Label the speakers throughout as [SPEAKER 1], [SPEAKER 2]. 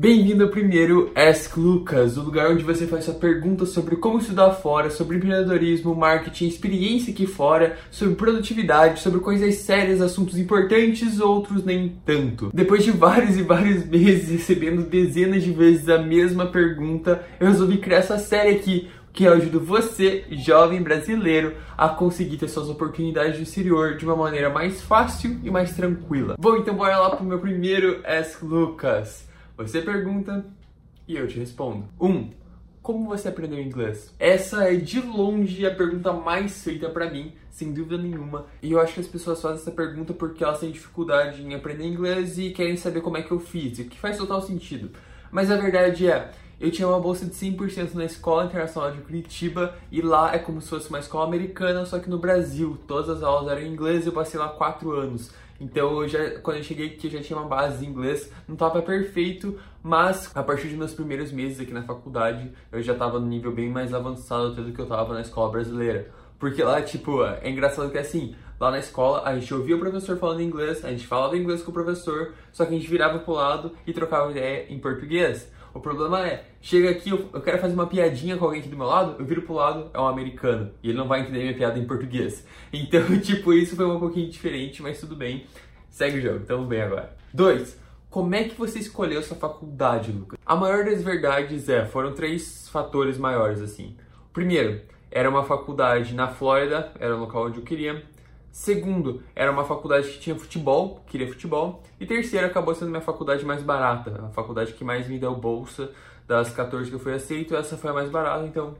[SPEAKER 1] Bem-vindo ao primeiro Ask Lucas, o lugar onde você faz sua pergunta sobre como estudar fora, sobre empreendedorismo, marketing, experiência aqui fora, sobre produtividade, sobre coisas sérias, assuntos importantes, outros nem tanto. Depois de vários e vários meses recebendo dezenas de vezes a mesma pergunta, eu resolvi criar essa série aqui, que ajuda você, jovem brasileiro, a conseguir ter suas oportunidades no exterior de uma maneira mais fácil e mais tranquila. Bom, então bora lá pro meu primeiro Ask Lucas. Você pergunta e eu te respondo. 1. Um, como você aprendeu inglês? Essa é de longe a pergunta mais feita para mim, sem dúvida nenhuma. E eu acho que as pessoas fazem essa pergunta porque elas têm dificuldade em aprender inglês e querem saber como é que eu fiz, o que faz total sentido. Mas a verdade é, eu tinha uma bolsa de 100% na Escola Internacional de Curitiba e lá é como se fosse uma escola americana, só que no Brasil. Todas as aulas eram em inglês e eu passei lá 4 anos. Então, eu já, quando eu cheguei aqui, eu já tinha uma base de inglês, não estava perfeito, mas a partir dos meus primeiros meses aqui na faculdade, eu já estava no nível bem mais avançado do que eu estava na escola brasileira. Porque lá, tipo, é engraçado que assim, lá na escola a gente ouvia o professor falando inglês, a gente falava inglês com o professor, só que a gente virava pro lado e trocava ideia em português. O problema é, chega aqui, eu, eu, quero fazer uma piadinha com alguém aqui do meu lado, eu viro pro lado, é um americano. E ele não vai entender minha piada em português. Então, tipo, isso foi um pouquinho diferente, mas tudo bem. Segue o jogo, tamo bem agora. 2. Como é que você escolheu sua faculdade, Lucas? A maior das verdades é, foram três fatores maiores, assim. Primeiro, era uma faculdade na Flórida, era o local onde eu queria. Segundo, era uma faculdade que tinha futebol, queria futebol. E terceiro, acabou sendo minha faculdade mais barata, a faculdade que mais me deu bolsa das 14 que eu fui aceito, essa foi a mais barata, então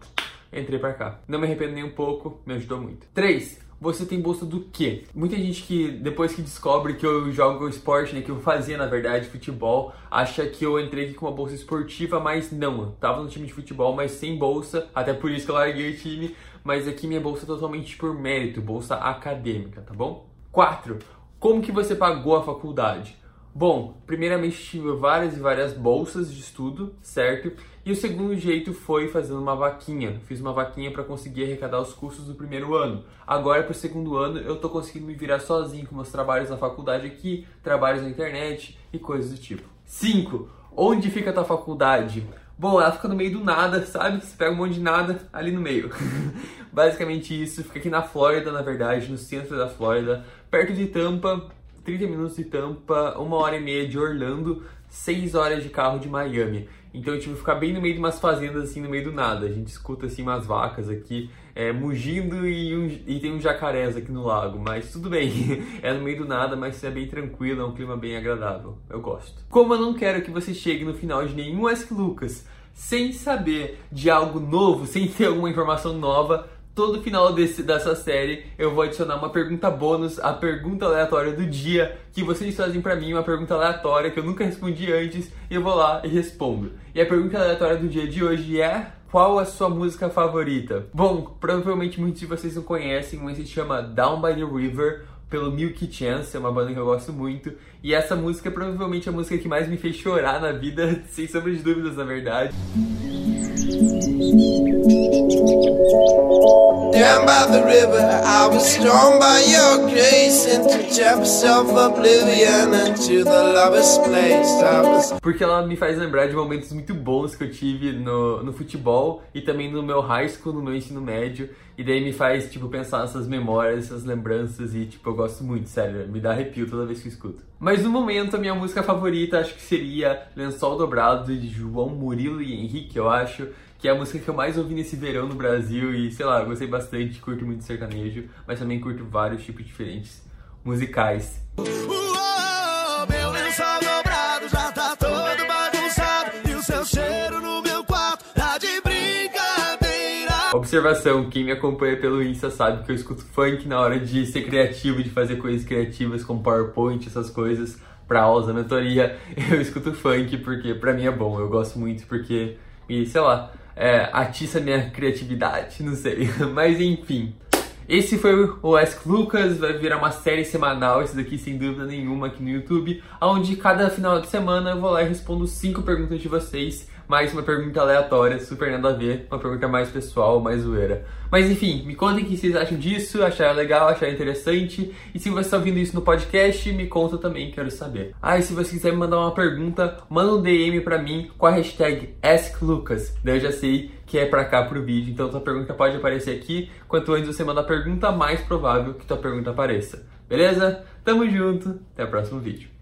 [SPEAKER 1] entrei para cá. Não me arrependo nem um pouco, me ajudou muito. 3 você tem bolsa do quê? Muita gente que depois que descobre que eu jogo esporte, né, que eu fazia na verdade futebol, acha que eu entrei aqui com uma bolsa esportiva, mas não, eu tava no time de futebol, mas sem bolsa, até por isso que eu larguei o time, mas aqui minha bolsa é totalmente por mérito, bolsa acadêmica, tá bom? 4. Como que você pagou a faculdade? Bom, primeiramente tive várias e várias bolsas de estudo, certo? E o segundo jeito foi fazendo uma vaquinha. Fiz uma vaquinha para conseguir arrecadar os custos do primeiro ano. Agora, para o segundo ano, eu tô conseguindo me virar sozinho com meus trabalhos na faculdade aqui, trabalhos na internet e coisas do tipo. 5. Onde fica a tua faculdade? Bom, ela fica no meio do nada, sabe? Você pega um monte de nada ali no meio. Basicamente isso, fica aqui na Flórida, na verdade, no centro da Flórida, perto de Tampa, 30 minutos de Tampa, uma hora e meia de Orlando, 6 horas de carro de Miami. Então eu tive que ficar bem no meio de umas fazendas, assim, no meio do nada. A gente escuta, assim, umas vacas aqui é, mugindo e, um, e tem uns jacarés aqui no lago. Mas tudo bem, é no meio do nada, mas é bem tranquilo, é um clima bem agradável. Eu gosto. Como eu não quero que você chegue no final de nenhum Ask Lucas sem saber de algo novo, sem ter alguma informação nova, todo final desse, dessa série eu vou adicionar uma pergunta bônus, a pergunta aleatória do dia que vocês fazem para mim, uma pergunta aleatória que eu nunca respondi antes, e eu vou lá e respondo. E a pergunta aleatória do dia de hoje é qual a sua música favorita? Bom, provavelmente muitos de vocês não conhecem, mas se chama Down by the River pelo Milky Chance, é uma banda que eu gosto muito. E essa música é provavelmente a música que mais me fez chorar na vida, sem sombra de dúvidas, na verdade. Down by the river, I was drawn by your grace into depths of oblivion the place. I was... Porque ela me faz lembrar de momentos muito bons que eu tive no, no futebol e também no meu high school, no meu ensino médio. E daí me faz, tipo, pensar nessas memórias, essas lembranças e, tipo, eu gosto muito, sério, me dá arrepio toda vez que eu escuto. Mas no momento, a minha música favorita acho que seria Lençol Dobrado de João Murilo e Henrique, eu acho que é a música que eu mais ouvi nesse verão no Brasil e, sei lá, gostei bastante, curto muito sertanejo, mas também curto vários tipos diferentes musicais. Uou, meu lençol dobrado já tá todo bagunçado e o seu cheiro no meu quarto tá de brincadeira. Observação, quem me acompanha pelo Insta sabe que eu escuto funk na hora de ser criativo, de fazer coisas criativas como PowerPoint, essas coisas pra aulas da mentoria. Eu escuto funk porque pra mim é bom, eu gosto muito porque, e sei lá, é, atiça minha criatividade, não sei. Mas enfim. Esse foi o Ask Lucas, vai virar uma série semanal, esse daqui sem dúvida nenhuma aqui no YouTube, onde cada final de semana eu vou lá e respondo cinco perguntas de vocês, mais uma pergunta aleatória, super nada a ver, uma pergunta mais pessoal, mais zoeira. Mas enfim, me contem o que vocês acham disso, acharam legal, acharam interessante, e se você está ouvindo isso no podcast, me conta também, quero saber. Ah, e se você quiser me mandar uma pergunta, manda um DM pra mim com a hashtag AskLucas, daí eu já sei que é pra cá pro vídeo, então tua pergunta pode aparecer aqui, quanto antes você manda a pergunta, mais provável que tua pergunta apareça. Beleza? Tamo junto, até o próximo vídeo.